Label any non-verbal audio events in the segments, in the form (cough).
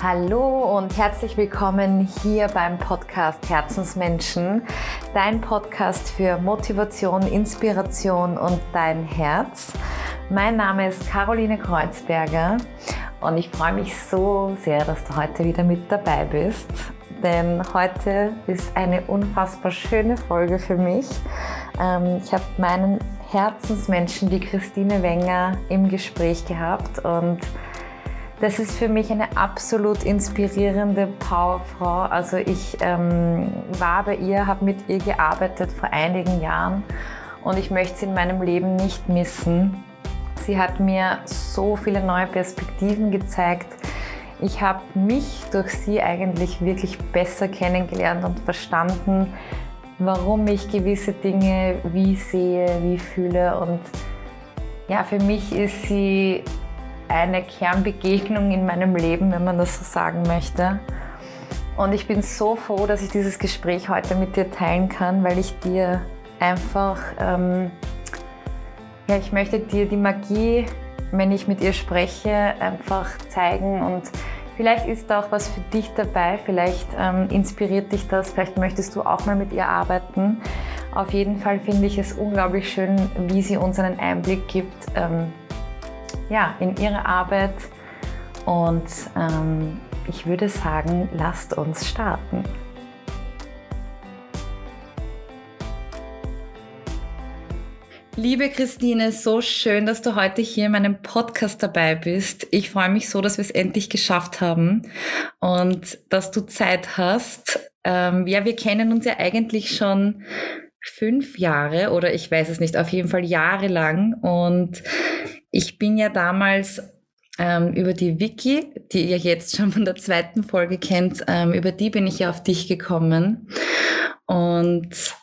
Hallo und herzlich willkommen hier beim Podcast Herzensmenschen, dein Podcast für Motivation, Inspiration und dein Herz. Mein Name ist Caroline Kreuzberger und ich freue mich so sehr, dass du heute wieder mit dabei bist, denn heute ist eine unfassbar schöne Folge für mich. Ähm, ich habe meinen Herzensmenschen, die Christine Wenger, im Gespräch gehabt und das ist für mich eine absolut inspirierende Powerfrau. Also ich ähm, war bei ihr, habe mit ihr gearbeitet vor einigen Jahren und ich möchte sie in meinem Leben nicht missen. Sie hat mir so viele neue Perspektiven gezeigt. Ich habe mich durch sie eigentlich wirklich besser kennengelernt und verstanden, warum ich gewisse Dinge wie sehe, wie fühle. Und ja, für mich ist sie eine Kernbegegnung in meinem Leben, wenn man das so sagen möchte. Und ich bin so froh, dass ich dieses Gespräch heute mit dir teilen kann, weil ich dir einfach, ähm, ja, ich möchte dir die Magie, wenn ich mit ihr spreche, einfach zeigen und vielleicht ist da auch was für dich dabei, vielleicht ähm, inspiriert dich das, vielleicht möchtest du auch mal mit ihr arbeiten. Auf jeden Fall finde ich es unglaublich schön, wie sie uns einen Einblick gibt, ähm, ja, in ihre Arbeit. Und ähm, ich würde sagen, lasst uns starten. Liebe Christine, so schön, dass du heute hier in meinem Podcast dabei bist. Ich freue mich so, dass wir es endlich geschafft haben und dass du Zeit hast. Ähm, ja, wir kennen uns ja eigentlich schon fünf Jahre oder ich weiß es nicht, auf jeden Fall jahrelang. Und ich bin ja damals ähm, über die Wiki, die ihr jetzt schon von der zweiten Folge kennt, ähm, über die bin ich ja auf dich gekommen. Und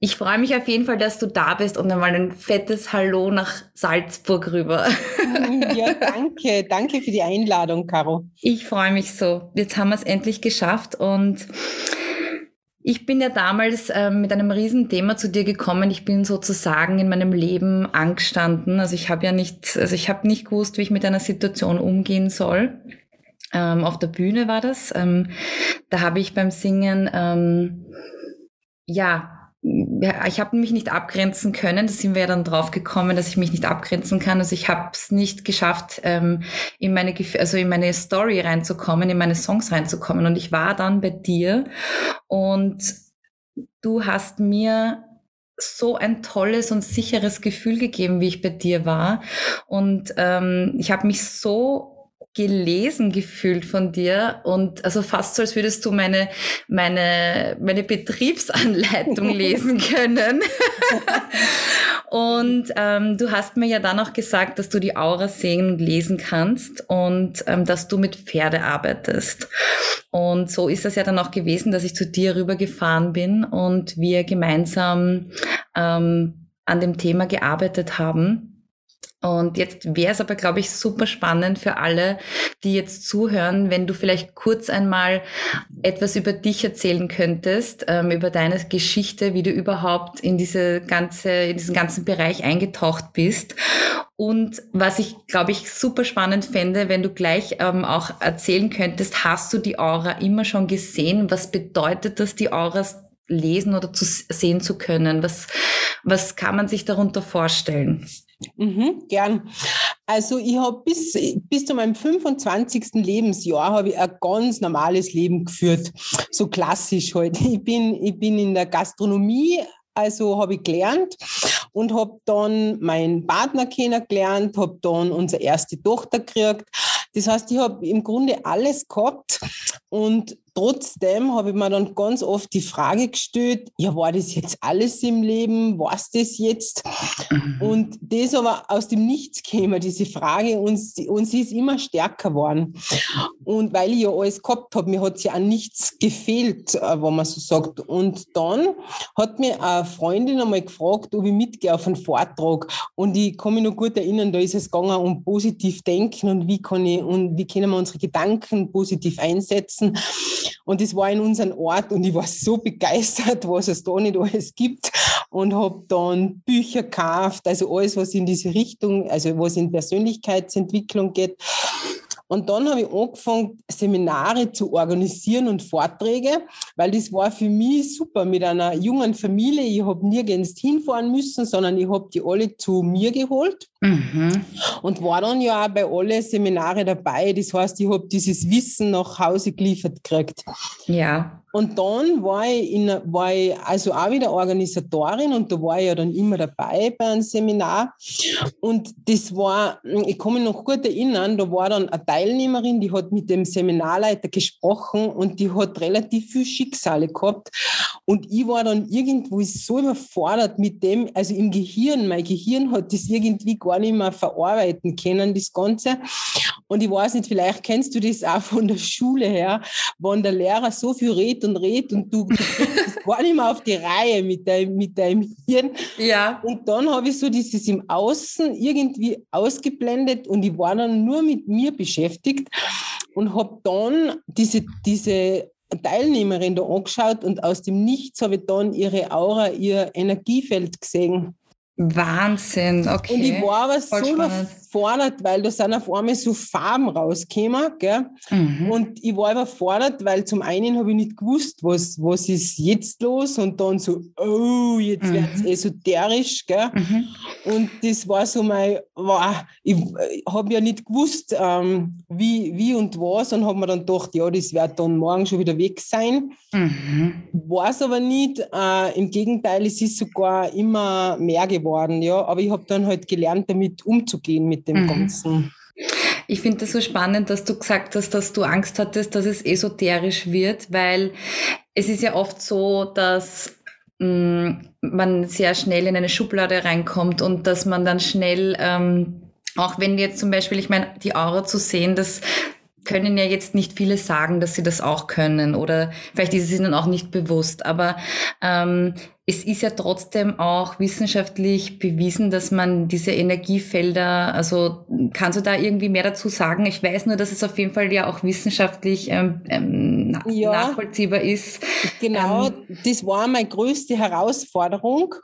ich freue mich auf jeden Fall, dass du da bist und einmal ein fettes Hallo nach Salzburg rüber. (laughs) Ja, danke. Danke für die Einladung, Caro. Ich freue mich so. Jetzt haben wir es endlich geschafft und ich bin ja damals ähm, mit einem Riesenthema zu dir gekommen. Ich bin sozusagen in meinem Leben angestanden. Also ich habe ja nicht, also ich habe nicht gewusst, wie ich mit einer Situation umgehen soll. Ähm, auf der Bühne war das. Ähm, da habe ich beim Singen ähm, ja ich habe mich nicht abgrenzen können. Da sind wir ja dann drauf gekommen, dass ich mich nicht abgrenzen kann. Also ich habe es nicht geschafft, ähm, in meine also in meine Story reinzukommen, in meine Songs reinzukommen. Und ich war dann bei dir und du hast mir so ein tolles und sicheres Gefühl gegeben, wie ich bei dir war. Und ähm, ich habe mich so gelesen gefühlt von dir und also fast so, als würdest du meine, meine, meine Betriebsanleitung (laughs) lesen können. und ähm, du hast mir ja dann auch gesagt, dass du die Aura sehen und lesen kannst und ähm, dass du mit Pferde arbeitest. Und so ist das ja dann auch gewesen, dass ich zu dir rübergefahren bin und wir gemeinsam ähm, an dem Thema gearbeitet haben. Und jetzt wäre es aber, glaube ich, super spannend für alle, die jetzt zuhören, wenn du vielleicht kurz einmal etwas über dich erzählen könntest, ähm, über deine Geschichte, wie du überhaupt in diese ganze, in diesen ganzen Bereich eingetaucht bist. Und was ich, glaube ich, super spannend fände, wenn du gleich ähm, auch erzählen könntest, hast du die Aura immer schon gesehen? Was bedeutet das, die Auras lesen oder zu sehen zu können? Was, was kann man sich darunter vorstellen? Mhm, gern. Also ich habe bis, bis zu meinem 25. Lebensjahr habe ich ein ganz normales Leben geführt, so klassisch halt. (laughs) Ich bin, ich bin in der Gastronomie also habe ich gelernt und habe dann meinen Partner kennengelernt, habe dann unsere erste Tochter gekriegt. Das heißt, ich habe im Grunde alles gehabt und Trotzdem habe ich mir dann ganz oft die Frage gestellt, ja, war das jetzt alles im Leben? War es das jetzt? Mhm. Und das aber aus dem Nichts käme, diese Frage, und, und sie ist immer stärker geworden. Und weil ich ja alles gehabt habe, mir hat ja an nichts gefehlt, äh, wenn man so sagt. Und dann hat mir eine Freundin einmal gefragt, ob ich mitgehe auf einen Vortrag. Und ich kann mich noch gut erinnern, da ist es gegangen um positiv denken und wie kann ich, und wie können wir unsere Gedanken positiv einsetzen. Und das war in unserem Ort und ich war so begeistert, was es da nicht alles gibt und habe dann Bücher gekauft, also alles, was in diese Richtung, also was in Persönlichkeitsentwicklung geht. Und dann habe ich angefangen, Seminare zu organisieren und Vorträge, weil das war für mich super mit einer jungen Familie. Ich habe nirgends hinfahren müssen, sondern ich habe die alle zu mir geholt. Mhm. Und war dann ja auch bei allen Seminare dabei. Das heißt, ich habe dieses Wissen nach Hause geliefert gekriegt. Ja. Und dann war ich, in, war ich also auch wieder Organisatorin und da war ich ja dann immer dabei bei einem Seminar. Und das war, ich kann mich noch gut erinnern, da war dann eine Teilnehmerin, die hat mit dem Seminarleiter gesprochen und die hat relativ viel Schicksale gehabt. Und ich war dann irgendwo so überfordert mit dem, also im Gehirn, mein Gehirn hat das irgendwie gar nicht mehr verarbeiten können, das Ganze. Und ich weiß nicht, vielleicht kennst du das auch von der Schule her, wenn der Lehrer so viel redet und redet und du, du (laughs) gar nicht mehr auf die Reihe mit deinem, mit deinem Hirn. Ja. Und dann habe ich so dieses im Außen irgendwie ausgeblendet und ich war dann nur mit mir beschäftigt und habe dann diese, diese Teilnehmerin da angeschaut und aus dem Nichts habe ich dann ihre Aura, ihr Energiefeld gesehen. Wahnsinn, okay. Und ich war aber Voll so spannend überfordert, weil da sind auf einmal so Farben rausgekommen. Gell? Mhm. Und ich war überfordert, weil zum einen habe ich nicht gewusst, was, was ist jetzt los und dann so, oh, jetzt mhm. wird es esoterisch. Gell? Mhm. Und das war so mein, wow, ich, ich habe ja nicht gewusst, ähm, wie, wie und was und habe mir dann gedacht, ja, das wird dann morgen schon wieder weg sein. Mhm. War es aber nicht. Äh, Im Gegenteil, es ist sogar immer mehr geworden. Ja? Aber ich habe dann halt gelernt, damit umzugehen, mit mit dem mhm. Ganzen. Ich finde das so spannend, dass du gesagt hast, dass du Angst hattest, dass es esoterisch wird, weil es ist ja oft so, dass mh, mm, man sehr schnell in eine Schublade reinkommt und dass man dann schnell, ähm, auch wenn jetzt zum Beispiel, ich meine, die Aura zu sehen, das können ja jetzt nicht viele sagen, dass sie das auch können oder vielleicht ist es ihnen auch nicht bewusst, aber ähm, es ist ja trotzdem auch wissenschaftlich bewiesen, dass man diese Energiefelder, also kannst du da irgendwie mehr dazu sagen? Ich weiß nur, dass es auf jeden Fall ja auch wissenschaftlich ähm, ähm, ja, nachvollziehbar ist. Genau, ähm, das war meine größte Herausforderung,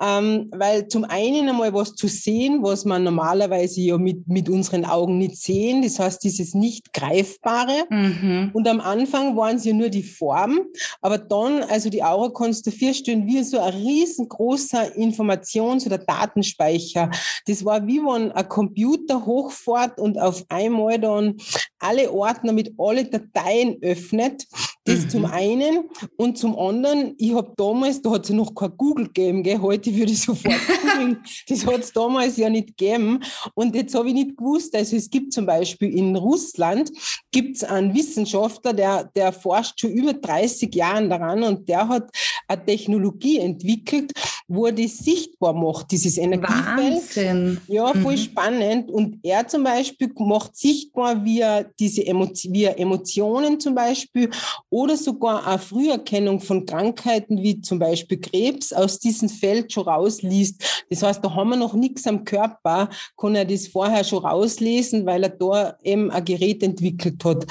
ähm, weil zum einen einmal was zu sehen, was man normalerweise ja mit, mit unseren Augen nicht sehen, das heißt dieses nicht greifbare. Mhm. Und am Anfang waren es ja nur die Formen, aber dann, also die Aura kannst du vier Stunden wie so ein riesengroßer Informations- oder Datenspeicher. Das war wie wenn ein Computer hochfährt und auf einmal dann alle Ordner mit alle Dateien öffnet. Das mhm. zum einen. Und zum anderen, ich habe damals, da hat es ja noch kein Google gegeben, gell? heute würde ich sofort (laughs) googeln. das hat es damals ja nicht gegeben. Und jetzt habe ich nicht gewusst, also es gibt zum Beispiel in Russland, gibt es einen Wissenschaftler, der, der forscht schon über 30 Jahre daran und der hat eine Technologie entwickelt, wo er das sichtbar macht, dieses Energiefeld. Wahnsinn. Ja, voll mhm. spannend. Und er zum Beispiel macht sichtbar, wie er diese Emotio wie er Emotionen zum Beispiel oder sogar eine Früherkennung von Krankheiten wie zum Beispiel Krebs aus diesem Feld schon rausliest. Das heißt, da haben wir noch nichts am Körper, kann er das vorher schon rauslesen, weil er da eben ein Gerät entwickelt hat.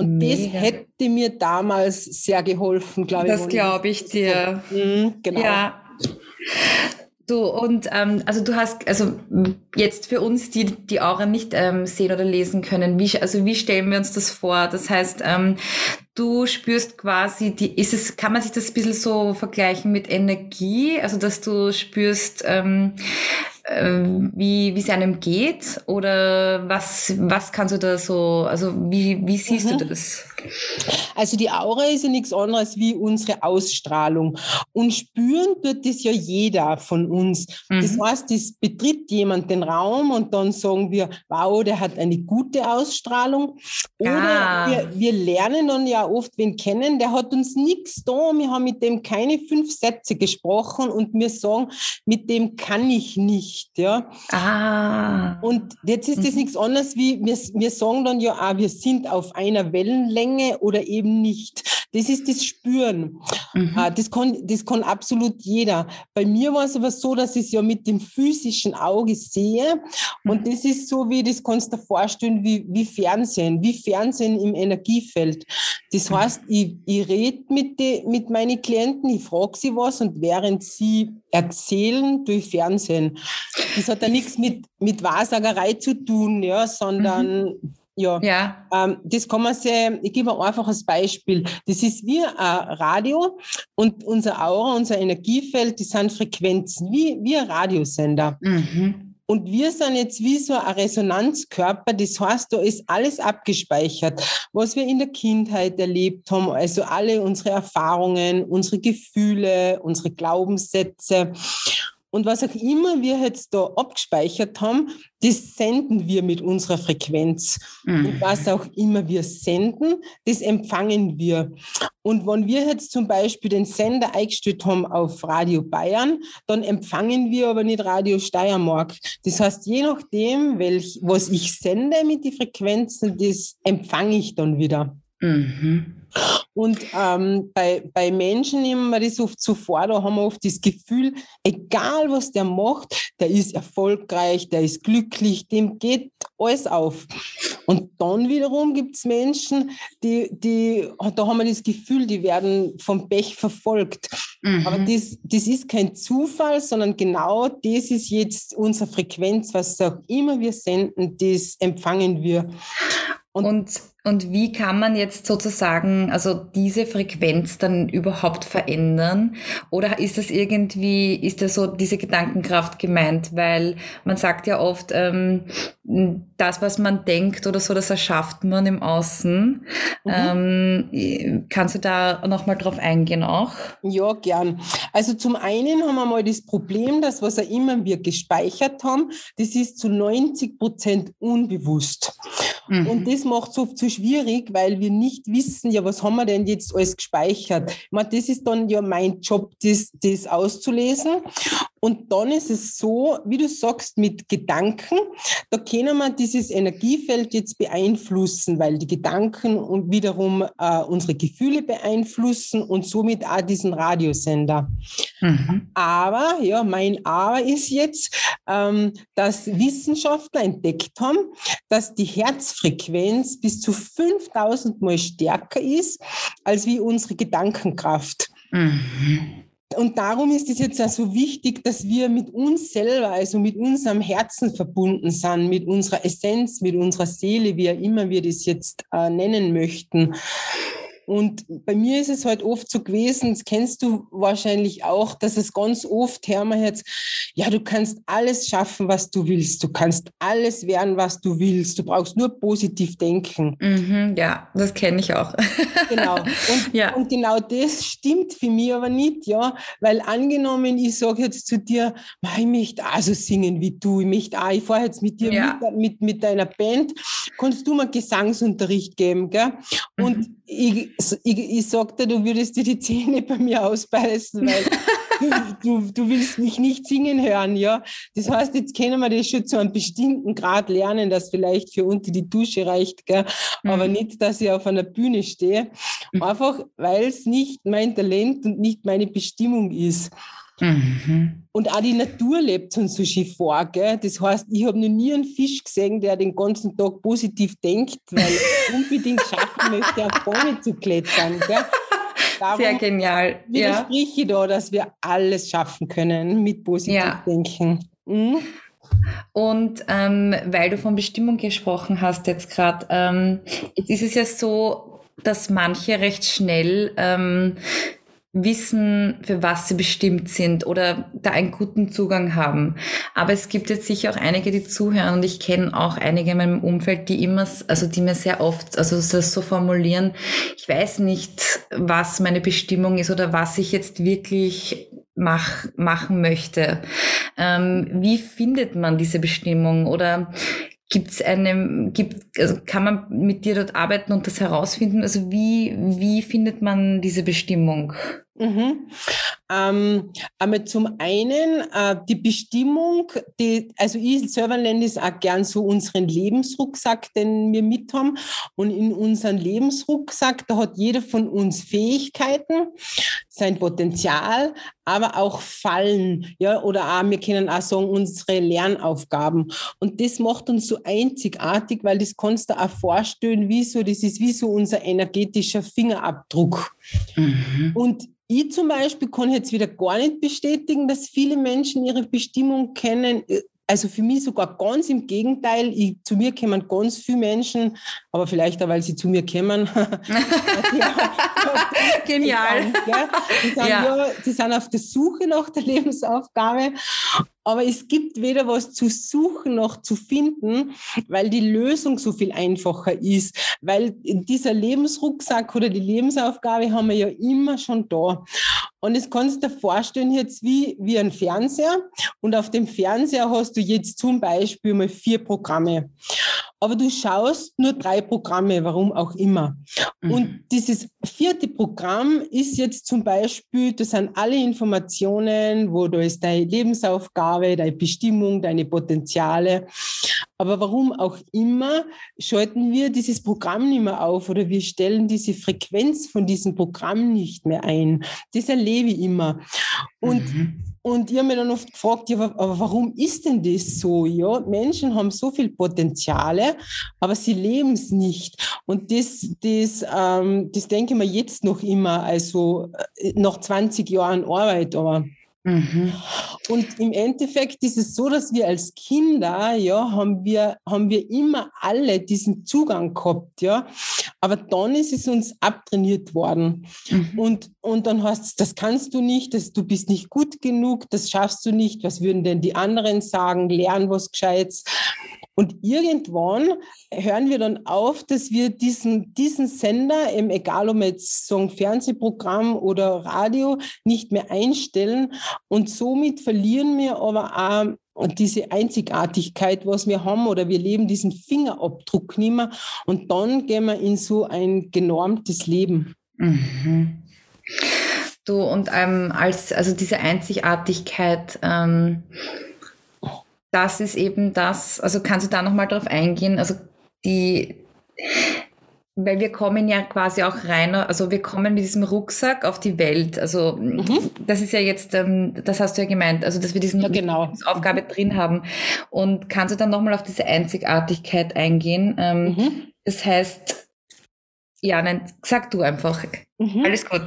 Und Mega. das hätte mir damals sehr geholfen, glaube ich. Das glaube ich dir. Mhm, genau. Ja. Du, und ähm, also du hast, also jetzt für uns, die die Aura nicht ähm, sehen oder lesen können, wie, also wie stellen wir uns das vor? Das heißt, ähm, du spürst quasi, die, ist es, kann man sich das ein bisschen so vergleichen mit Energie? Also dass du spürst, ähm, wie, wie es einem geht? Oder was, was kannst du da so, also wie, wie siehst mhm. du das? Also die Aura ist ja nichts anderes wie unsere Ausstrahlung. Und spüren tut das ja jeder von uns. Mhm. Das heißt, es betritt jemand den Raum und dann sagen wir, wow, der hat eine gute Ausstrahlung. Oder ah. wir, wir lernen dann ja oft wen kennen, der hat uns nichts da, wir haben mit dem keine fünf Sätze gesprochen und wir sagen, mit dem kann ich nicht. Ja? Ah. Und jetzt ist das mhm. nichts anderes wie, wir, wir sagen dann ja auch, wir sind auf einer Wellenlänge Menge oder eben nicht. Das ist das Spüren. Mhm. Ah, das, kann, das kann absolut jeder. Bei mir war es aber so, dass ich es ja mit dem physischen Auge sehe. Und mhm. das ist so, wie das kannst du dir vorstellen, wie, wie Fernsehen, wie Fernsehen im Energiefeld. Das mhm. heißt, ich, ich rede mit, mit meinen Klienten, ich frage sie was und während sie erzählen durch Fernsehen. Das hat ja nichts mit, mit Wahrsagerei zu tun, ja, sondern mhm Ja, ja. Ähm, das kann man sehr, ich gebe ein einfaches Beispiel. Das ist wie ein Radio und unser Aura, unser Energiefeld, die sind Frequenzen, wie, wie ein Radiosender. Mhm. Und wir sind jetzt wie so ein Resonanzkörper. Das heißt, da ist alles abgespeichert, was wir in der Kindheit erlebt haben. Also alle unsere Erfahrungen, unsere Gefühle, unsere Glaubenssätze. Und was auch immer wir jetzt da abgespeichert haben, das senden wir mit unserer Frequenz. Mhm. Und was auch immer wir senden, das empfangen wir. Und wenn wir jetzt zum Beispiel den Sender eingestellt haben auf Radio Bayern, dann empfangen wir aber nicht Radio Steiermark. Das heißt, je nachdem, welch, was ich sende mit den Frequenzen, das empfange ich dann wieder. Mhm. Und ähm, bei, bei Menschen nehmen wir das oft so vor, da haben wir oft das Gefühl, egal was der macht, der ist erfolgreich, der ist glücklich, dem geht alles auf. Und dann wiederum gibt es Menschen, die, die, da haben wir das Gefühl, die werden vom Pech verfolgt. Mhm. Aber das, das ist kein Zufall, sondern genau das ist jetzt unsere Frequenz, was auch immer wir senden, das empfangen wir. Und, und und wie kann man jetzt sozusagen, also diese Frequenz dann überhaupt verändern? Oder ist das irgendwie, ist da so diese Gedankenkraft gemeint? Weil man sagt ja oft, ähm, das, was man denkt oder so, das erschafft man im Außen. Mhm. Ähm, kannst du da nochmal drauf eingehen auch? Ja, gern. Also zum einen haben wir mal das Problem, dass was auch immer wir gespeichert haben, das ist zu 90 Prozent unbewusst. Mhm. Und das macht es oft so schwierig, weil wir nicht wissen, ja, was haben wir denn jetzt alles gespeichert? Ich meine, das ist dann ja mein Job, das, das auszulesen. Und dann ist es so, wie du sagst, mit Gedanken, da können wir dieses Energiefeld jetzt beeinflussen, weil die Gedanken und wiederum äh, unsere Gefühle beeinflussen und somit auch diesen Radiosender. Mhm. Aber, ja, mein Aber ist jetzt, ähm, dass Wissenschaftler entdeckt haben, dass die Herzfrequenz bis zu 5000 Mal stärker ist als wie unsere Gedankenkraft. Mhm. Und darum ist es jetzt auch so wichtig, dass wir mit uns selber, also mit unserem Herzen verbunden sind, mit unserer Essenz, mit unserer Seele, wie auch immer wir das jetzt äh, nennen möchten. Und bei mir ist es halt oft so gewesen, das kennst du wahrscheinlich auch, dass es ganz oft hermacht, ja, du kannst alles schaffen, was du willst. Du kannst alles werden, was du willst. Du brauchst nur positiv denken. Mhm, ja, das kenne ich auch. genau. (laughs) Und, ja. und genau das stimmt für mich aber nicht, ja. Weil angenommen, ich sage jetzt zu dir, ich möchte auch so singen wie du, ich möchte auch, ich fahre jetzt mit dir ja. mit, mit, mit, deiner Band, kannst du mir Gesangsunterricht geben, gell? Und mhm ich, ich, ich sagte, du würdest dir die Zähne bei mir ausbeißen, weil (laughs) du, du, du, willst mich nicht singen hören, ja. Das heißt, jetzt können wir das schon zu einem bestimmten Grad lernen, das vielleicht für unter die Dusche reicht, gell? aber mhm. nicht, dass ich auf einer Bühne stehe. Mhm. Einfach, weil es nicht mein Talent und nicht meine Bestimmung ist. Mhm. Und auch die Natur lebt uns so schön vor. Gell? Das heißt, ich habe noch nie einen Fisch gesehen, der den ganzen Tag positiv denkt, weil er (laughs) unbedingt schaffen möchte, auf Bäume zu klettern. Gell? Darum Sehr genial. Widerspreche ja. ich da, dass wir alles schaffen können mit positiv ja. denken. Mhm. Und ähm, weil du von Bestimmung gesprochen hast jetzt gerade, ähm, jetzt ist es ja so, dass manche recht schnell ähm, wissen, für was sie bestimmt sind oder da einen guten Zugang haben. Aber es gibt jetzt sicher auch einige, die zuhören und ich kenne auch einige in meinem Umfeld, die immer, also die mir sehr oft, also das so formulieren, ich weiß nicht, was meine Bestimmung ist oder was ich jetzt wirklich mach, machen möchte. Ähm, wie findet man diese Bestimmung oder Gibt es eine, gibt, also kann man mit dir dort arbeiten und das herausfinden? Also wie, wie findet man diese Bestimmung? Mhm. Ähm, aber zum einen äh, die Bestimmung, die, also ich selber nenne es auch gern so unseren Lebensrucksack, den wir mit haben. Und in unserem Lebensrucksack, da hat jeder von uns Fähigkeiten, sein Potenzial, aber auch Fallen, ja, oder auch, wir können auch sagen, unsere Lernaufgaben. Und das macht uns so einzigartig, weil das kannst du auch vorstellen, wie so, das ist wie so unser energetischer Fingerabdruck. Mhm. Und ich zum Beispiel kann jetzt wieder gar nicht bestätigen, dass viele Menschen ihre Bestimmung kennen. also für mich sogar ganz im Gegenteil. Ich, zu mir kommen ganz viele Menschen, aber vielleicht auch, weil sie zu mir kommen. (laughs) (laughs) Genial. Die sind, ja. Ja, die sind auf der Suche nach der Lebensaufgabe aber es gibt weder was zu suchen noch zu finden, weil die Lösung so viel einfacher ist. Weil dieser Lebensrucksack oder die Lebensaufgabe haben wir ja immer schon da. Und das kannst du dir vorstellen jetzt wie, wie ein Fernseher. Und auf dem Fernseher hast du jetzt zum Beispiel mal vier Programme. Aber du schaust nur drei Programme, warum auch immer. Mhm. Und dieses vierte Programm ist jetzt zum Beispiel, das sind alle Informationen, wo du ist deine Lebensaufgabe, deine Bestimmung, deine Potenziale. Aber warum auch immer, schalten wir dieses Programm nicht mehr auf oder wir stellen diese Frequenz von diesem Programm nicht mehr ein. Das erlebe ich immer. Und, mhm. Und ich habe mich dann oft gefragt, ja, aber warum ist denn das so? Ja, Menschen haben so viel Potenziale, aber sie leben es nicht. Und das, das, ähm, das denke ich mir jetzt noch immer, also äh, nach 20 Jahren Arbeit, aber Mhm. Und im Endeffekt ist es so, dass wir als Kinder, ja, haben wir, haben wir immer alle diesen Zugang gehabt, ja. Aber dann ist es uns abtrainiert worden. Mhm. Und, und dann heißt es, das kannst du nicht, das, du bist nicht gut genug, das schaffst du nicht, was würden denn die anderen sagen, lern was Gescheites. Und irgendwann hören wir dann auf, dass wir diesen, diesen Sender, egal ob jetzt so ein Fernsehprogramm oder Radio, nicht mehr einstellen. Und somit verlieren wir aber auch diese Einzigartigkeit, was wir haben, oder wir leben diesen Fingerabdruck nicht mehr. Und dann gehen wir in so ein genormtes Leben. Mhm. Du, und ähm, als, also diese Einzigartigkeit, ähm, das ist eben das, also kannst du da nochmal drauf eingehen, also die, weil wir kommen ja quasi auch rein, also wir kommen mit diesem Rucksack auf die Welt. Also mhm. das ist ja jetzt, ähm, das hast du ja gemeint, also dass wir diesen ja, genau. Aufgabe drin haben. Und kannst du dann nochmal auf diese Einzigartigkeit eingehen? Ähm, mhm. Das heißt, ja, nein, sag du einfach. Mhm. Alles gut.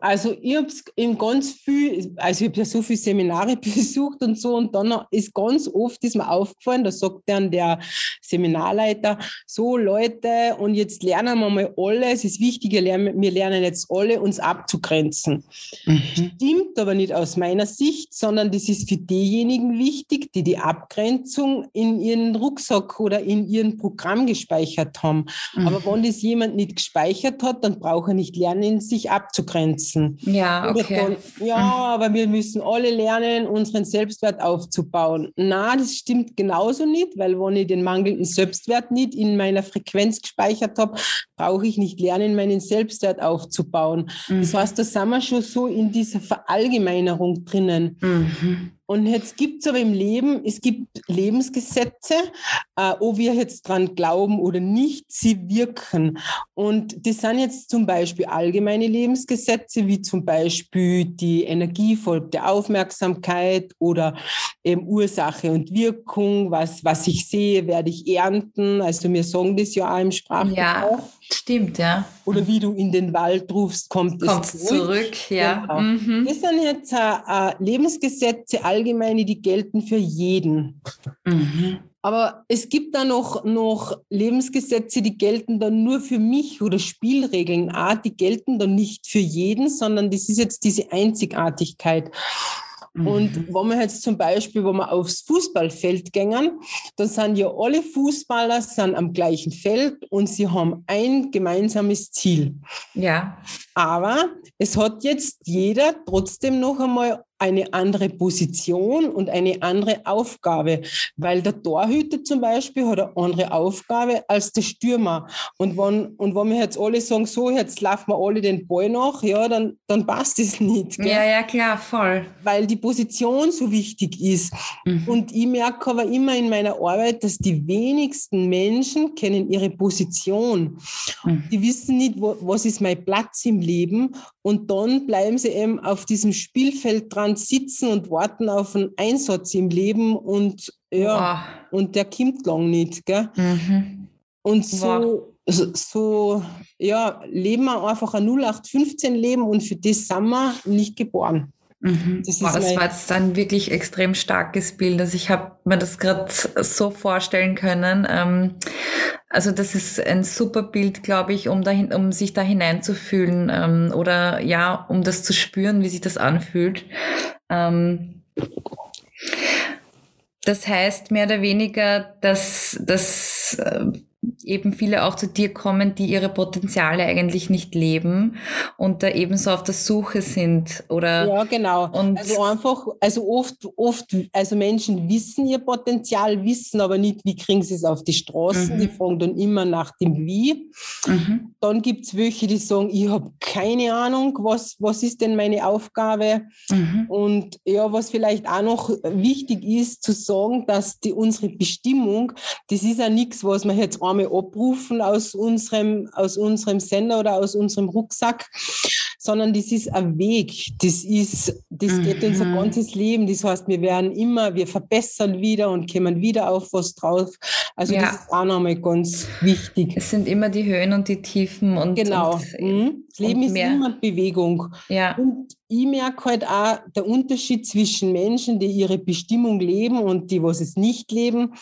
Also ich habe es in ganz viel, also ich habe ja so viele Seminare (laughs) besucht und so und dann ist ganz oft ist mir aufgefallen, da sagt dann der Seminarleiter, so Leute und jetzt lernen wir mal alle, es ist wichtig, wir lernen jetzt alle uns abzugrenzen. Mhm. Stimmt aber nicht aus meiner Sicht, sondern das ist für diejenigen wichtig, die die Abgrenzung in ihren Rucksack oder in ihrem Programm gespeichert haben. Mhm. Aber wenn das jemand nicht gespeichert hat, dann braucht er nicht lernen, sich abzugrenzen. Ja, okay. Ja, aber wir müssen alle lernen, unseren Selbstwert aufzubauen. Na, das stimmt genauso nicht, weil wenn ich den mangelnden Selbstwert nicht in meiner Frequenz gespeichert habe, brauche ich nicht lernen, meinen Selbstwert aufzubauen. Mhm. Das heißt, da sind wir schon so in dieser Verallgemeinerung drinnen. Mhm. Und jetzt gibt es aber im Leben, es gibt Lebensgesetze, äh, ob wir jetzt dran glauben oder nicht, sie wirken. Und das sind jetzt zum Beispiel allgemeine Lebensgesetze, wie zum Beispiel die Energie folgt der Aufmerksamkeit oder eben Ursache und Wirkung, was, was ich sehe, werde ich ernten. Also wir sagen das ja auch im Sprachgebrauch. Ja. Stimmt, ja. Oder wie du in den Wald rufst, kommt, kommt es zurück. zurück ja. Genau. Mhm. Das sind jetzt äh, äh, Lebensgesetze allgemeine, die gelten für jeden. Mhm. Aber es gibt da noch, noch Lebensgesetze, die gelten dann nur für mich oder Spielregeln. Ah, die gelten dann nicht für jeden, sondern das ist jetzt diese Einzigartigkeit. Und mhm. wenn wir jetzt zum Beispiel, wenn wir aufs Fußballfeld gehen, dann sind ja alle Fußballer sind am gleichen Feld und sie haben ein gemeinsames Ziel. Ja. Aber es hat jetzt jeder trotzdem noch einmal eine andere Position und eine andere Aufgabe, weil der Torhüter zum Beispiel hat eine andere Aufgabe als der Stürmer. Und wenn, und wenn wir jetzt alle sagen, so, jetzt laufen wir alle den Ball nach, ja, dann, dann passt es nicht. Gell? Ja, ja, klar, voll. Weil die Position so wichtig ist. Mhm. Und ich merke aber immer in meiner Arbeit, dass die wenigsten Menschen kennen ihre Position. Mhm. Die wissen nicht, wo, was ist mein Platz im Leben. Und dann bleiben sie eben auf diesem Spielfeld dran sitzen und warten auf einen Einsatz im Leben und ja, wow. und der kommt lang nicht. Gell? Mhm. Und so, wow. so, ja, leben wir einfach ein 0815 Leben und für das sind wir nicht geboren. Mhm. Das, Boah, das war jetzt ein wirklich extrem starkes Bild. Also ich habe mir das gerade so vorstellen können. Ähm, also das ist ein super Bild, glaube ich, um, dahin, um sich da hineinzufühlen ähm, oder ja, um das zu spüren, wie sich das anfühlt. Ähm, das heißt mehr oder weniger, dass, dass äh, eben viele auch zu dir kommen, die ihre Potenziale eigentlich nicht leben und da eben so auf der Suche sind oder ja genau und also einfach also oft oft also Menschen wissen ihr Potenzial wissen aber nicht wie kriegen sie es auf die Straßen mhm. die fragen dann immer nach dem wie mhm. Dann gibt es welche die sagen ich habe keine Ahnung was was ist denn meine Aufgabe mhm. und ja was vielleicht auch noch wichtig ist zu sagen dass die unsere Bestimmung das ist ja nichts was man jetzt einmal abrufen aus unserem, aus unserem Sender oder aus unserem Rucksack, sondern das ist ein Weg. Das ist, das mhm. geht unser ganzes Leben. Das heißt, wir werden immer, wir verbessern wieder und kommen wieder auf was drauf. Also ja. das ist auch nochmal ganz wichtig. Es sind immer die Höhen und die Tiefen und genau. Und, mhm. Das Leben ist immer Bewegung. Ja. Und ich merke halt auch der Unterschied zwischen Menschen, die ihre Bestimmung leben und die, was es nicht leben.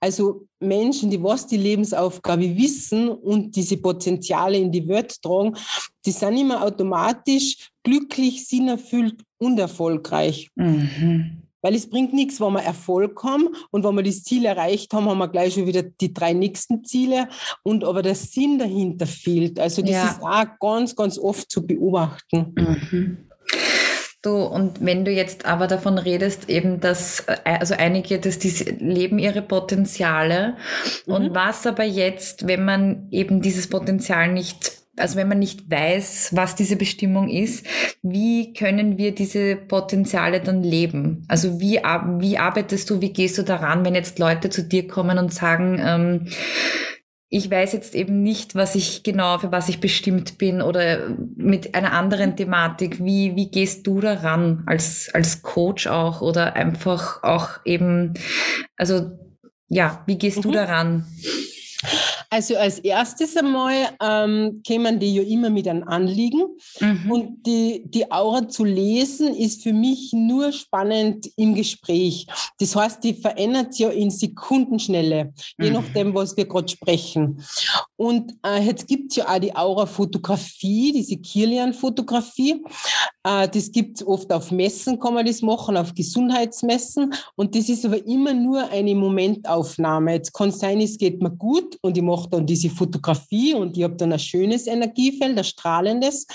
Also Menschen, die was die Lebensaufgabe wissen und diese Potenziale in die Welt tragen, die sind immer automatisch glücklich, sinnerfüllt und erfolgreich. Mhm. Weil es bringt nichts, wenn wir Erfolg haben und wenn wir das Ziel erreicht haben, haben wir gleich schon wieder die drei nächsten Ziele und aber der Sinn dahinter fehlt. Also das ja. ist auch ganz, ganz oft zu beobachten. Mhm. Du, und wenn du jetzt aber davon redest, eben, dass, äh, also einige, dass die leben ihre Potenziale. Mhm. Und was aber jetzt, wenn man eben dieses Potenzial nicht also wenn man nicht weiß, was diese Bestimmung ist, wie können wir diese Potenziale dann leben? Also wie, wie arbeitest du, wie gehst du daran, wenn jetzt Leute zu dir kommen und sagen, ähm, ich weiß jetzt eben nicht, was ich genau, für was ich bestimmt bin oder mit einer anderen Thematik. Wie, wie gehst du daran als, als Coach auch oder einfach auch eben, also ja, wie gehst mhm. du daran? Also als erstes einmal ähm, kämen die ja immer mit einem Anliegen mhm. und die, die Aura zu lesen ist für mich nur spannend im Gespräch. Das heißt, die verändert sich ja in Sekundenschnelle, je mhm. nachdem, was wir gerade sprechen. Und äh, jetzt gibt es ja auch die Aura-Fotografie, diese Kirlian-Fotografie. Äh, das gibt es oft auf Messen, kann man das machen, auf Gesundheitsmessen. Und das ist aber immer nur eine Momentaufnahme. Jetzt kann es sein, es geht mir gut und ich mache dann diese Fotografie und ich habe dann ein schönes Energiefeld, ein strahlendes.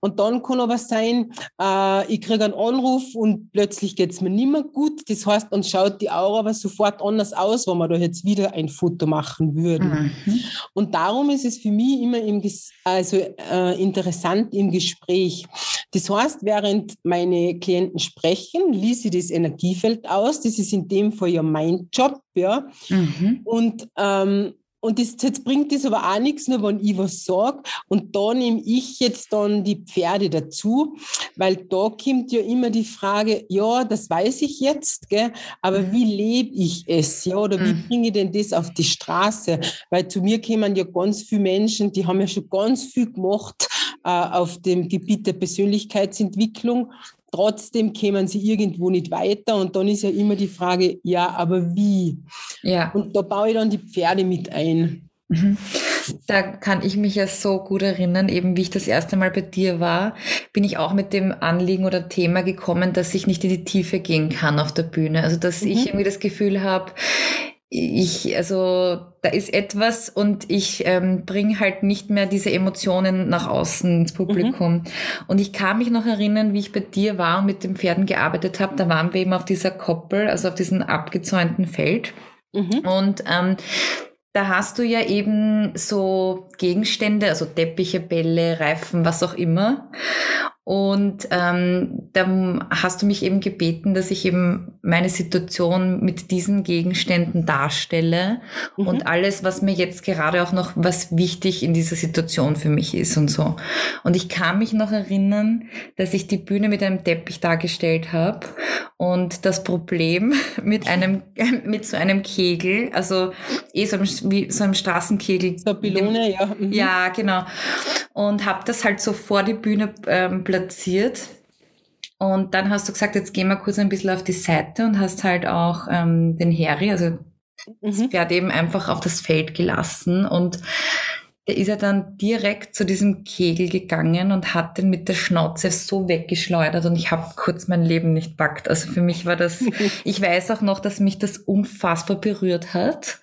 Und dann kann aber sein, äh, ich kriege einen Anruf und plötzlich geht es mir nicht mehr gut. Das heißt, dann schaut die Aura aber sofort anders aus, wenn wir da jetzt wieder ein Foto machen würden. Mhm. Und darum ist es für mich immer im, also, äh, interessant im Gespräch. Das heißt, während meine Klienten sprechen, ließ ich das Energiefeld aus. Das ist in dem Fall ja mein Job. Ja. Mhm. Und ähm, und das, jetzt bringt das aber auch nichts, nur wenn ich was sage. Und da nehme ich jetzt dann die Pferde dazu, weil da kommt ja immer die Frage, ja, das weiß ich jetzt, gell, aber mhm. wie lebe ich es? Ja, oder wie mhm. bringe ich denn das auf die Straße? Weil zu mir kommen ja ganz viele Menschen, die haben ja schon ganz viel gemacht äh, auf dem Gebiet der Persönlichkeitsentwicklung trotzdem kämen sie irgendwo nicht weiter. Und dann ist ja immer die Frage, ja, aber wie? Ja. Und da baue ich dann die Pferde mit ein. Mhm. Da kann ich mich ja so gut erinnern, eben wie ich das erste Mal bei dir war, bin ich auch mit dem Anliegen oder Thema gekommen, dass ich nicht in die Tiefe gehen kann auf der Bühne. Also dass mhm. ich irgendwie das Gefühl habe, ich, also da ist etwas und ich ähm, bringe halt nicht mehr diese Emotionen nach außen ins Publikum. Mhm. Und ich kann mich noch erinnern, wie ich bei dir war und mit den Pferden gearbeitet habe. Da waren wir eben auf dieser Koppel, also auf diesem abgezäunten Feld. Mhm. Und ähm, da hast du ja eben so Gegenstände, also Teppiche, Bälle, Reifen, was auch immer. Und ähm, da hast du mich eben gebeten, dass ich eben meine Situation mit diesen Gegenständen darstelle mhm. und alles, was mir jetzt gerade auch noch, was wichtig in dieser Situation für mich ist und so. Und ich kann mich noch erinnern, dass ich die Bühne mit einem Teppich dargestellt habe und das Problem (laughs) mit einem, (laughs) mit so einem Kegel, also eh so einem, wie so einem Straßenkegel. So Pylone, ja. Mhm. Ja, genau. Und habe das halt so vor die Bühne ähm, platziert. Und dann hast du gesagt, jetzt gehen wir kurz ein bisschen auf die Seite und hast halt auch ähm, den Harry, also das mhm. Pferd eben einfach auf das Feld gelassen und der ist ja dann direkt zu diesem Kegel gegangen und hat den mit der Schnauze so weggeschleudert und ich habe kurz mein Leben nicht packt. Also für mich war das, (laughs) ich weiß auch noch, dass mich das unfassbar berührt hat,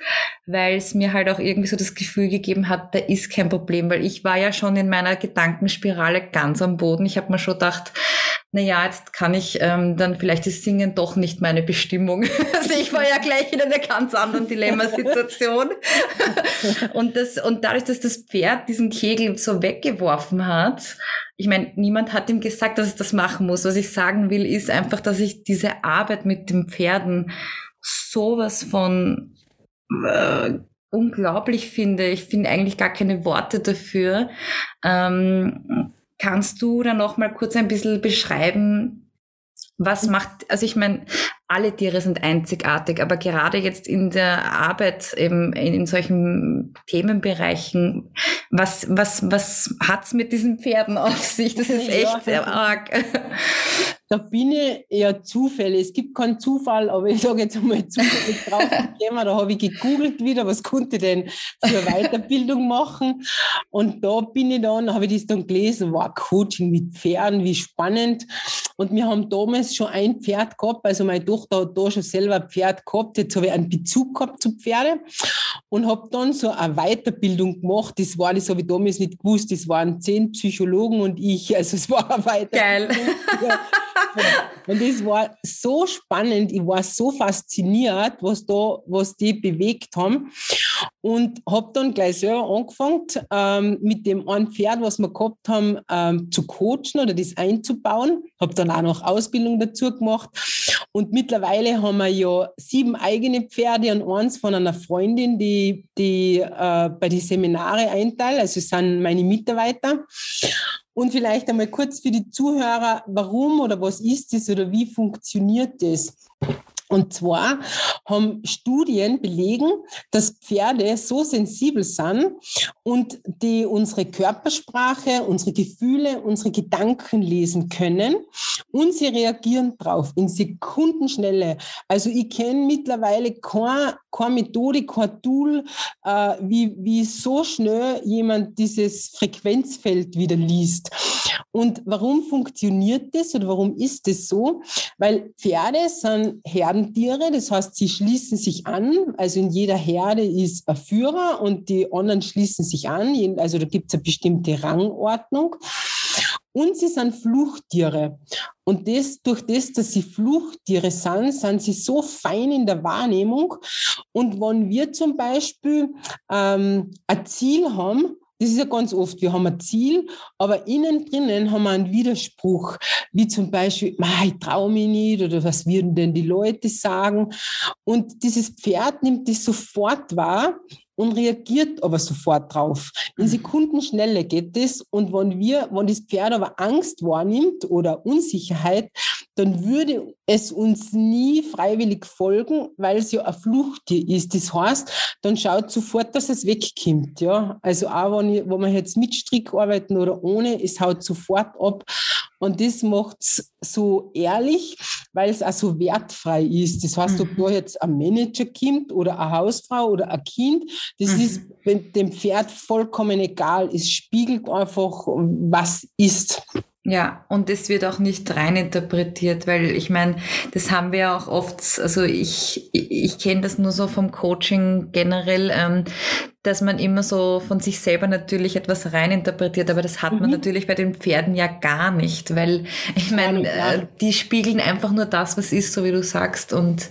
weil es mir halt auch irgendwie so das Gefühl gegeben hat, da ist kein Problem, weil ich war ja schon in meiner Gedankenspirale ganz am Boden. Ich habe mir schon gedacht, na ja, jetzt kann ich ähm, dann vielleicht das Singen doch nicht meine Bestimmung. (laughs) also ich war ja gleich in einer ganz anderen Dilemmasituation. (laughs) und das, und dadurch, dass das Pferd diesen Kegel so weggeworfen hat, ich meine, niemand hat ihm gesagt, dass es das machen muss. Was ich sagen will, ist einfach, dass ich diese Arbeit mit den Pferden sowas von äh, unglaublich finde. Ich finde eigentlich gar keine Worte dafür. Ähm, Kannst du da noch mal kurz ein bisschen beschreiben, was macht, also ich meine, alle Tiere sind einzigartig, aber gerade jetzt in der Arbeit eben in, in solchen Themenbereichen, was, was, was hat's mit diesen Pferden auf sich? Das ist (laughs) echt ja, arg. Da bin ich eher Zufälle. Es gibt keinen Zufall, aber ich sage jetzt einmal zufällig drauf Da habe ich gegoogelt wieder, was konnte ich denn für Weiterbildung machen. Und da bin ich dann, habe ich das dann gelesen, war wow, Coaching mit Pferden, wie spannend. Und wir haben damals schon ein Pferd gehabt, also meine Tochter hat da schon selber ein Pferd gehabt. Jetzt habe ich einen Bezug gehabt zu Pferde und habe dann so eine Weiterbildung gemacht. Das war, das habe ich damals nicht gewusst, das waren zehn Psychologen und ich. Also es war eine Weiterbildung. Geil. Und das war so spannend, ich war so fasziniert, was da, was die bewegt haben. Und habe dann gleich selber angefangen, ähm, mit dem einen Pferd, was wir gehabt haben, ähm, zu coachen oder das einzubauen. Habe dann auch noch Ausbildung dazu gemacht. Und mittlerweile haben wir ja sieben eigene Pferde und eins von einer Freundin, die, die äh, bei den Seminare einteilt. Also sind meine Mitarbeiter. Und vielleicht einmal kurz für die Zuhörer, warum oder was ist das oder wie funktioniert das? Und zwar haben Studien belegen, dass Pferde so sensibel sind und die unsere Körpersprache, unsere Gefühle, unsere Gedanken lesen können und sie reagieren drauf in Sekundenschnelle. Also ich kenne mittlerweile keine, keine Methode, kein Tool, äh, wie, wie so schnell jemand dieses Frequenzfeld wieder liest. Und warum funktioniert das oder warum ist das so? Weil Pferde sind Herdentiere, das heißt, sie schließen sich an. Also in jeder Herde ist ein Führer und die anderen schließen sich an. Also da gibt es eine bestimmte Rangordnung. Und sie sind Fluchttiere. Und das, durch das, dass sie Fluchttiere sind, sind sie so fein in der Wahrnehmung. Und wenn wir zum Beispiel ähm, ein Ziel haben, das ist ja ganz oft, wir haben ein Ziel, aber innen drinnen haben wir einen Widerspruch, wie zum Beispiel, ich traue mich nicht oder was würden denn die Leute sagen? Und dieses Pferd nimmt das sofort wahr und reagiert aber sofort drauf. In mhm. Sekundenschnelle geht das und wenn wir, wenn das Pferd aber Angst wahrnimmt oder Unsicherheit, dann würde es uns nie freiwillig folgen, weil es ja ein Fluchttier ist. Das heißt, dann schaut sofort, dass es wegkommt. Ja? Also auch wenn, ich, wenn wir jetzt mit Strick arbeiten oder ohne, es haut sofort ab. Und das macht es so ehrlich, weil es auch so wertfrei ist. Das heißt, ob mhm. da jetzt ein Manager kommt oder eine Hausfrau oder ein Kind, das mhm. ist dem Pferd vollkommen egal. Es spiegelt einfach, was ist. Ja, und es wird auch nicht rein interpretiert, weil ich meine, das haben wir auch oft, also ich, ich, ich kenne das nur so vom Coaching generell, ähm, dass man immer so von sich selber natürlich etwas rein interpretiert, aber das hat mhm. man natürlich bei den Pferden ja gar nicht, weil ich meine, äh, die spiegeln einfach nur das, was ist, so wie du sagst und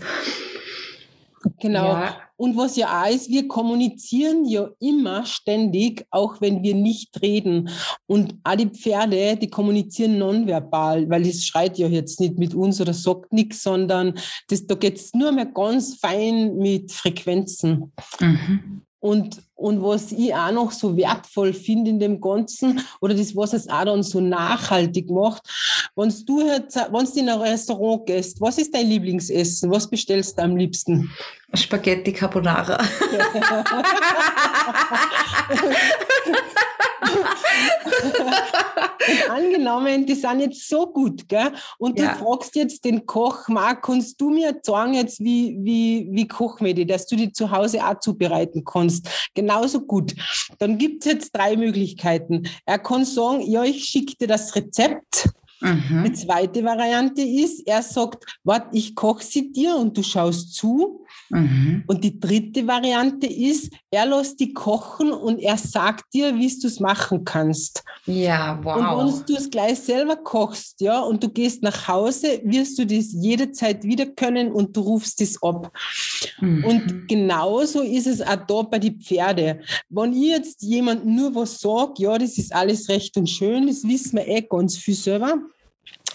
Genau. Ja. Und was ja auch ist, wir kommunizieren ja immer ständig, auch wenn wir nicht reden. Und auch die Pferde, die kommunizieren nonverbal, weil es schreit ja jetzt nicht mit uns oder sagt nichts, sondern das, da geht es nur mehr ganz fein mit Frequenzen. Mhm. Und, und was ich auch noch so wertvoll finde in dem Ganzen, oder das, was es auch dann so nachhaltig macht, wenn du jetzt, wenn du in ein Restaurant gehst, was ist dein Lieblingsessen? Was bestellst du am liebsten? Spaghetti Carbonara. (laughs) Namen, die sind jetzt so gut, gell? Und ja. du fragst jetzt den Koch, Marc, kannst du mir sagen jetzt, wie, wie, wie kochen wir die, dass du die zu Hause auch zubereiten kannst? Genauso gut. Dann gibt es jetzt drei Möglichkeiten. Er kann sagen, ja, ich schicke dir das Rezept Mhm. Die zweite Variante ist, er sagt, warte, ich koche sie dir und du schaust zu. Mhm. Und die dritte Variante ist, er lässt die kochen und er sagt dir, wie du es machen kannst. Ja, wow. Und wenn du es gleich selber kochst, ja, und du gehst nach Hause, wirst du das jederzeit wieder können und du rufst es ab. Mhm. Und genauso ist es auch da bei den Pferde. Wenn ich jetzt jemand nur was sage, ja, das ist alles recht und schön, das wissen wir eh ganz viel selber.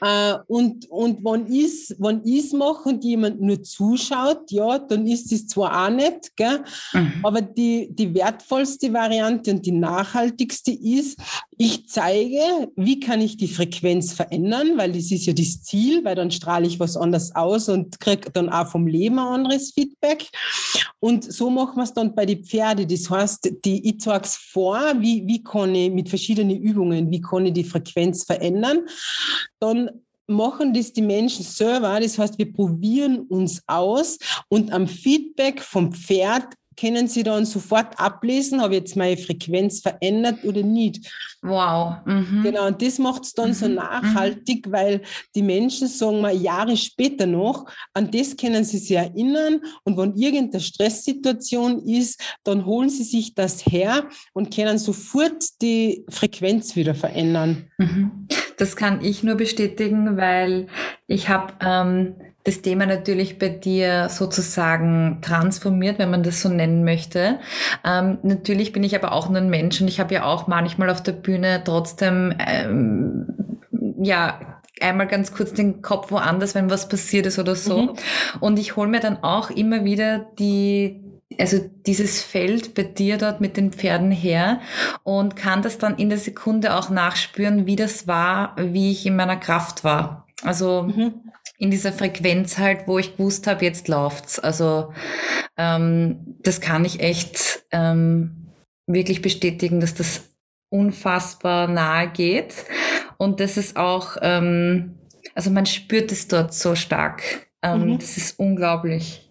Äh, und, und wenn ich wenn es mache und jemand nur zuschaut, ja, dann ist es zwar auch nicht, gell? Mhm. aber die, die wertvollste Variante und die nachhaltigste ist, ich zeige, wie kann ich die Frequenz verändern, weil das ist ja das Ziel, weil dann strahle ich was anderes aus und kriege dann auch vom Leben ein anderes Feedback. Und so machen wir es dann bei den Pferden. Das heißt, die, ich zeige es vor, wie, wie kann ich mit verschiedenen Übungen, wie kann ich die Frequenz verändern. Dann machen das die Menschen selber. Das heißt, wir probieren uns aus und am Feedback vom Pferd können Sie dann sofort ablesen, habe ich jetzt meine Frequenz verändert oder nicht. Wow. Mhm. Genau, und das macht es dann mhm. so nachhaltig, mhm. weil die Menschen sagen mal Jahre später noch, an das können sie sich erinnern und wenn irgendeine Stresssituation ist, dann holen sie sich das her und können sofort die Frequenz wieder verändern. Mhm. Das kann ich nur bestätigen, weil ich habe ähm, das Thema natürlich bei dir sozusagen transformiert, wenn man das so nennen möchte. Ähm, natürlich bin ich aber auch nur ein Mensch und ich habe ja auch manchmal auf der Bühne trotzdem, ähm, ja, einmal ganz kurz den Kopf woanders, wenn was passiert ist oder so. Mhm. Und ich hole mir dann auch immer wieder die, also dieses Feld bei dir dort mit den Pferden her und kann das dann in der Sekunde auch nachspüren, wie das war, wie ich in meiner Kraft war. Also mhm in dieser Frequenz halt, wo ich gewusst habe, jetzt läuft's. Also ähm, das kann ich echt ähm, wirklich bestätigen, dass das unfassbar nahe geht und das ist auch, ähm, also man spürt es dort so stark. Ähm, mhm. Das ist unglaublich.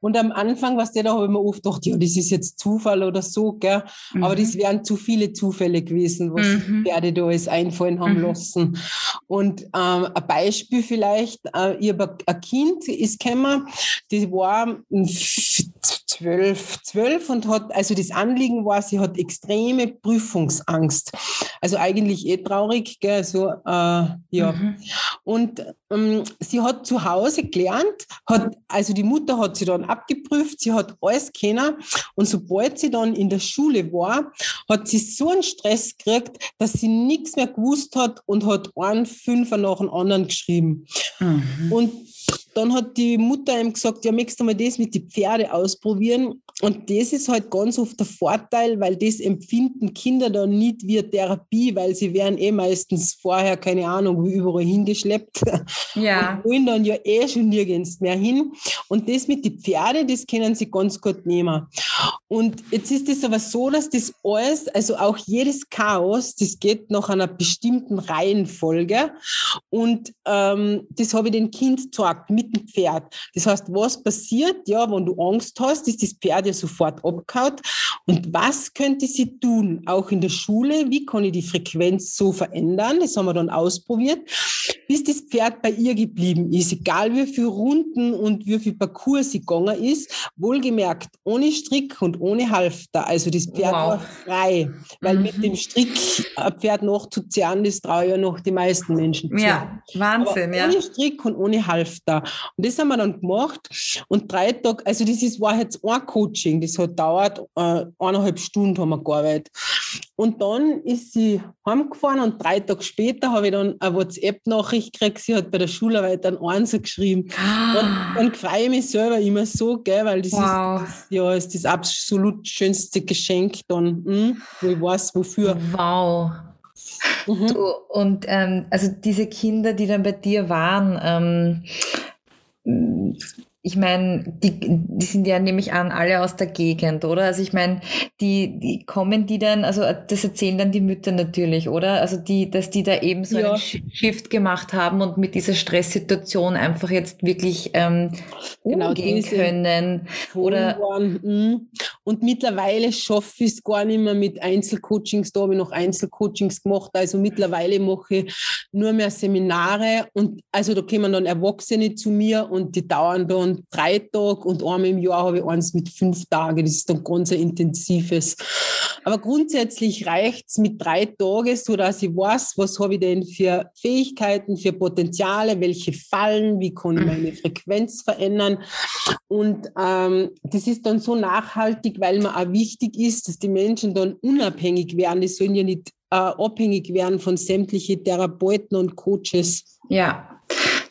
Und am Anfang, was der da habe ich mir oft gedacht, ja, das ist jetzt Zufall oder so, gell? Mhm. Aber das wären zu viele Zufälle gewesen, was mhm. Pferde da alles einfallen haben mhm. lassen. Und ähm, ein Beispiel vielleicht, äh, ich habe ein Kind, ist gekommen, die war zwölf, zwölf und hat, also das Anliegen war, sie hat extreme Prüfungsangst. Also eigentlich eh traurig, gell, so, äh, ja. Mhm. Und ähm, sie hat zu Hause gelernt, hat, also die Mutter hat sie dann abgeprüft, sie hat alles kennen und sobald sie dann in der Schule war, hat sie so einen Stress gekriegt, dass sie nichts mehr gewusst hat und hat einen Fünfer nach dem anderen geschrieben. Mhm. Und dann hat die Mutter ihm gesagt, ja, möchtest du mal das mit den Pferde ausprobieren? Und das ist halt ganz oft der Vorteil, weil das empfinden Kinder dann nicht wie Therapie, weil sie werden eh meistens vorher, keine Ahnung, wie überall hingeschleppt. Ja. (laughs) Und wollen dann ja eh schon nirgends mehr hin. Und das mit den Pferde, das können sie ganz gut nehmen. Und jetzt ist es aber so, dass das alles, also auch jedes Chaos, das geht nach einer bestimmten Reihenfolge. Und ähm, das habe ich dem Kind gesagt, mit dem Pferd. Das heißt, was passiert, ja, wenn du Angst hast, ist das Pferd ja sofort abgehaut. Und was könnte sie tun, auch in der Schule? Wie kann ich die Frequenz so verändern? Das haben wir dann ausprobiert, bis das Pferd bei ihr geblieben ist, egal wie viele Runden und wie viel Parcours sie gegangen ist. Wohlgemerkt, ohne Strick und ohne Halfter. Also das Pferd wow. war frei, weil mhm. mit dem Strick ein Pferd noch zu zerren, das traue ja noch die meisten Menschen zu. Ja, Wahnsinn, Aber ja. Ohne Strick und ohne Halfter. Und das haben wir dann gemacht. Und drei Tage, also das ist, war jetzt ein Coaching, das hat dauert, äh, eineinhalb Stunden haben wir gearbeitet. Und dann ist sie heimgefahren und drei Tage später habe ich dann eine WhatsApp-Nachricht gekriegt, sie hat bei der Schularbeit einen Einser geschrieben. Ah. Und dann freue ich mich selber immer so, gell, weil das wow. ist, ja, ist das absolut schönste Geschenk dann, hm, wo ich weiß, wofür. Wow. Mhm. Du, und ähm, also diese Kinder, die dann bei dir waren, ähm, うん、ich meine, die, die sind ja nämlich an alle aus der Gegend, oder? Also ich meine, die, die kommen die dann, also das erzählen dann die Mütter natürlich, oder? Also die, dass die da eben so ja. einen Shift gemacht haben und mit dieser Stresssituation einfach jetzt wirklich ähm, genau, umgehen können. Oder mhm. und mittlerweile schaffe ich es gar nicht mehr mit Einzelcoachings, da habe ich noch Einzelcoachings gemacht. Also mittlerweile mache ich nur mehr Seminare und also da kommen dann Erwachsene zu mir und die dauern dann drei Tage und einmal im Jahr habe ich eins mit fünf Tagen. Das ist dann ganz ein intensives. Aber grundsätzlich reicht es mit drei Tagen, sodass ich weiß, was habe ich denn für Fähigkeiten, für Potenziale, welche fallen, wie kann ich mhm. meine Frequenz verändern. Und ähm, das ist dann so nachhaltig, weil mir auch wichtig ist, dass die Menschen dann unabhängig werden. Die sollen ja nicht äh, abhängig werden von sämtlichen Therapeuten und Coaches. Ja,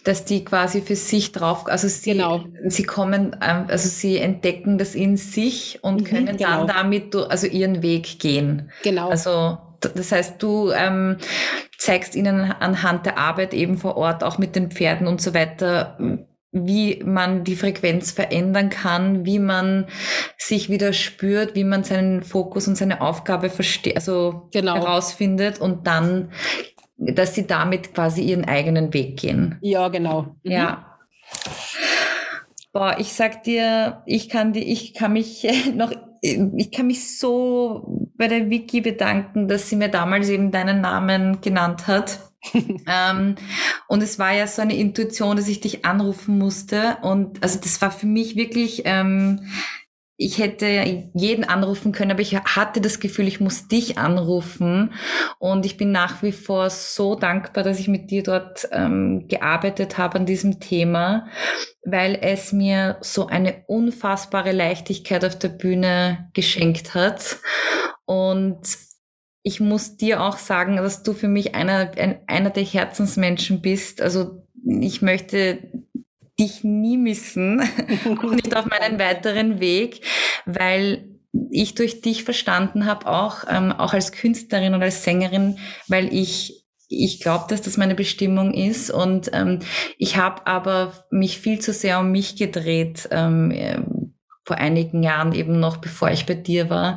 dass die quasi für sich drauf, also sie, genau. sie kommen, ähm, also sie entdecken das in sich und mhm, können genau. dann damit also ihren Weg gehen. Genau. Also das heißt, du ähm, zeigst ihnen anhand der Arbeit eben vor Ort, auch mit den Pferden und so weiter, wie man die Frequenz verändern kann, wie man sich wieder spürt, wie man seinen Fokus und seine Aufgabe versteht, also genau. herausfindet und dann dass sie damit quasi ihren eigenen Weg gehen. Ja, genau. Mhm. Ja. Boah, ich sag dir, ich kann die, ich kann mich (laughs) noch, ich kann mich so bei der Wiki bedanken, dass sie mir damals eben deinen Namen genannt hat. (laughs) ähm, und es war ja so eine Intuition, dass ich dich anrufen musste. Und also das war für mich wirklich ähm, ich hätte jeden anrufen können, aber ich hatte das Gefühl, ich muss dich anrufen. Und ich bin nach wie vor so dankbar, dass ich mit dir dort ähm, gearbeitet habe an diesem Thema, weil es mir so eine unfassbare Leichtigkeit auf der Bühne geschenkt hat. Und ich muss dir auch sagen, dass du für mich einer, ein, einer der Herzensmenschen bist. Also ich möchte dich nie missen, (laughs) auch nicht auf meinen weiteren Weg, weil ich durch dich verstanden habe, auch, ähm, auch als Künstlerin und als Sängerin, weil ich ich glaube, dass das meine Bestimmung ist und ähm, ich habe aber mich viel zu sehr um mich gedreht ähm, äh, vor einigen Jahren eben noch, bevor ich bei dir war.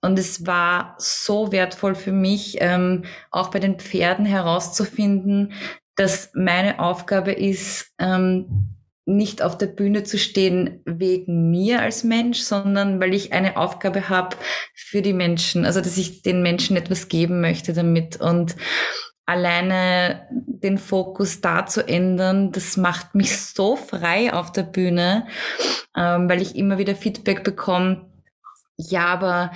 Und es war so wertvoll für mich, ähm, auch bei den Pferden herauszufinden, dass meine Aufgabe ist, ähm, nicht auf der Bühne zu stehen wegen mir als Mensch, sondern weil ich eine Aufgabe habe für die Menschen, also dass ich den Menschen etwas geben möchte damit. Und alleine den Fokus da zu ändern, das macht mich so frei auf der Bühne, ähm, weil ich immer wieder Feedback bekomme, ja, aber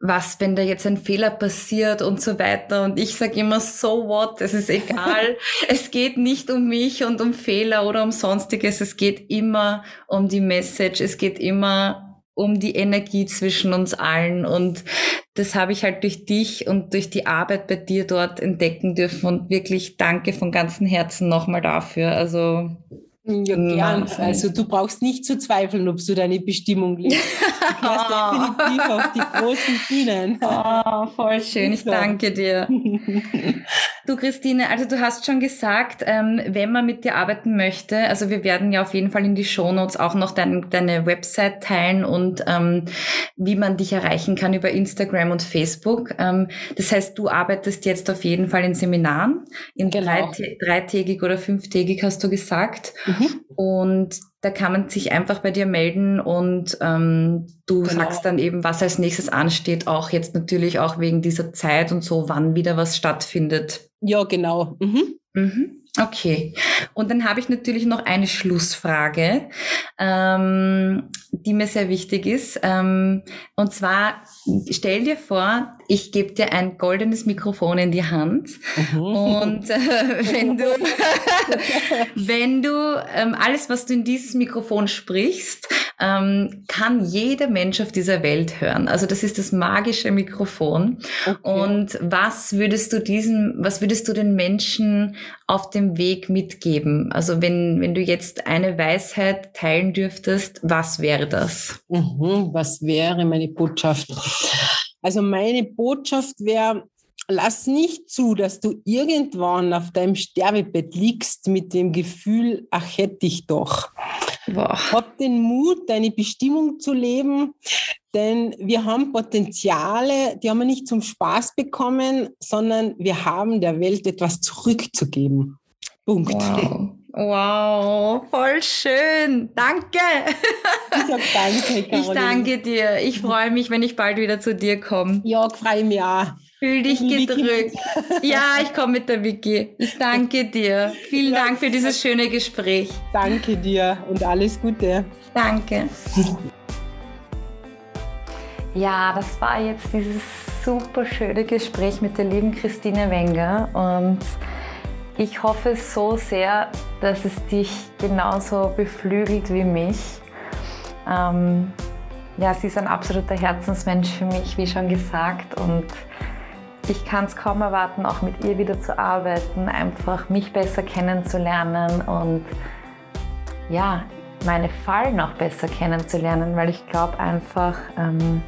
was, wenn da jetzt ein Fehler passiert und so weiter. Und ich sage immer, so what, es ist egal. (laughs) es geht nicht um mich und um Fehler oder um sonstiges. Es geht immer um die Message. Es geht immer um die Energie zwischen uns allen. Und das habe ich halt durch dich und durch die Arbeit bei dir dort entdecken dürfen. Und wirklich danke von ganzem Herzen nochmal dafür. Also ja, gern. Also du brauchst nicht zu zweifeln, ob du deine Bestimmung lebst. (laughs) Du gehst definitiv auf die großen Bühnen. Oh, voll schön, ich danke dir. (laughs) Du Christine, also du hast schon gesagt, ähm, wenn man mit dir arbeiten möchte, also wir werden ja auf jeden Fall in die Shownotes auch noch dein, deine Website teilen und ähm, wie man dich erreichen kann über Instagram und Facebook. Ähm, das heißt, du arbeitest jetzt auf jeden Fall in Seminaren, in genau. dreitägig oder fünftägig hast du gesagt. Mhm. Und da kann man sich einfach bei dir melden und ähm, du genau. sagst dann eben, was als nächstes ansteht, auch jetzt natürlich auch wegen dieser Zeit und so, wann wieder was stattfindet. Ja, genau. Mhm. Mhm. Okay. Und dann habe ich natürlich noch eine Schlussfrage, ähm, die mir sehr wichtig ist. Ähm, und zwar, stell dir vor, ich gebe dir ein goldenes Mikrofon in die Hand. Mhm. Und äh, wenn du, (laughs) wenn du ähm, alles, was du in dieses Mikrofon sprichst, ähm, kann jeder Mensch auf dieser Welt hören. Also das ist das magische Mikrofon. Okay. Und was würdest du diesen, was würdest du den Menschen auf dem Weg mitgeben? Also wenn, wenn du jetzt eine Weisheit teilen dürftest, was wäre das? Mhm, was wäre meine Botschaft? Also meine Botschaft wäre, lass nicht zu, dass du irgendwann auf deinem Sterbebett liegst mit dem Gefühl, ach hätte ich doch. Boah. Hab den Mut, deine Bestimmung zu leben, denn wir haben Potenziale, die haben wir nicht zum Spaß bekommen, sondern wir haben der Welt etwas zurückzugeben. Punkt. Wow. Wow, voll schön. Danke. Ich sag danke, (laughs) Caroline. Ich danke dir. Ich freue mich, wenn ich bald wieder zu dir komme. Ja, freue mich auch. Fühl dich gedrückt. Ja, ich komme mit der Vicky. Ich danke dir. Vielen ja. Dank für dieses schöne Gespräch. Danke dir und alles Gute. Danke. (laughs) Ja, das war jetzt dieses super schöne Gespräch mit der lieben Christine Wenger und ich hoffe so sehr, dass es dich genauso beflügelt wie mich. Ähm, ja, sie ist ein absoluter Herzensmensch für mich, wie schon gesagt. Und ich kann es kaum erwarten, auch mit ihr wieder zu arbeiten, einfach mich besser kennenzulernen und ja, meine Fallen auch besser kennenzulernen, weil ich glaube einfach, ähm,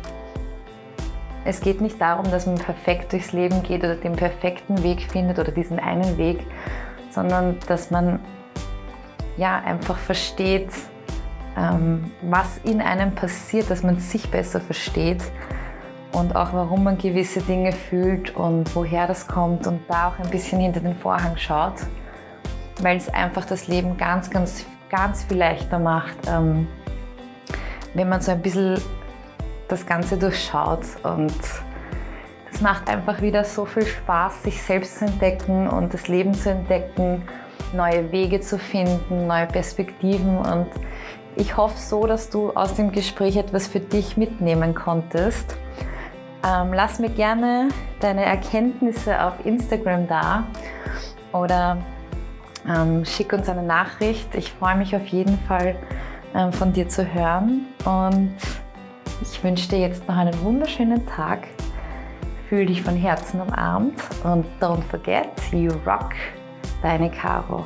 es geht nicht darum, dass man perfekt durchs Leben geht oder den perfekten Weg findet oder diesen einen Weg, sondern dass man ja einfach versteht, ähm, was in einem passiert, dass man sich besser versteht und auch warum man gewisse Dinge fühlt und woher das kommt und da auch ein bisschen hinter den Vorhang schaut, weil es einfach das Leben ganz, ganz, ganz viel leichter macht, ähm, wenn man so ein bisschen das Ganze durchschaut und es macht einfach wieder so viel Spaß, sich selbst zu entdecken und das Leben zu entdecken, neue Wege zu finden, neue Perspektiven und ich hoffe so, dass du aus dem Gespräch etwas für dich mitnehmen konntest. Ähm, lass mir gerne deine Erkenntnisse auf Instagram da oder ähm, schick uns eine Nachricht. Ich freue mich auf jeden Fall ähm, von dir zu hören und ich wünsche dir jetzt noch einen wunderschönen Tag. Fühl dich von Herzen umarmt und don't forget, you rock, deine Caro.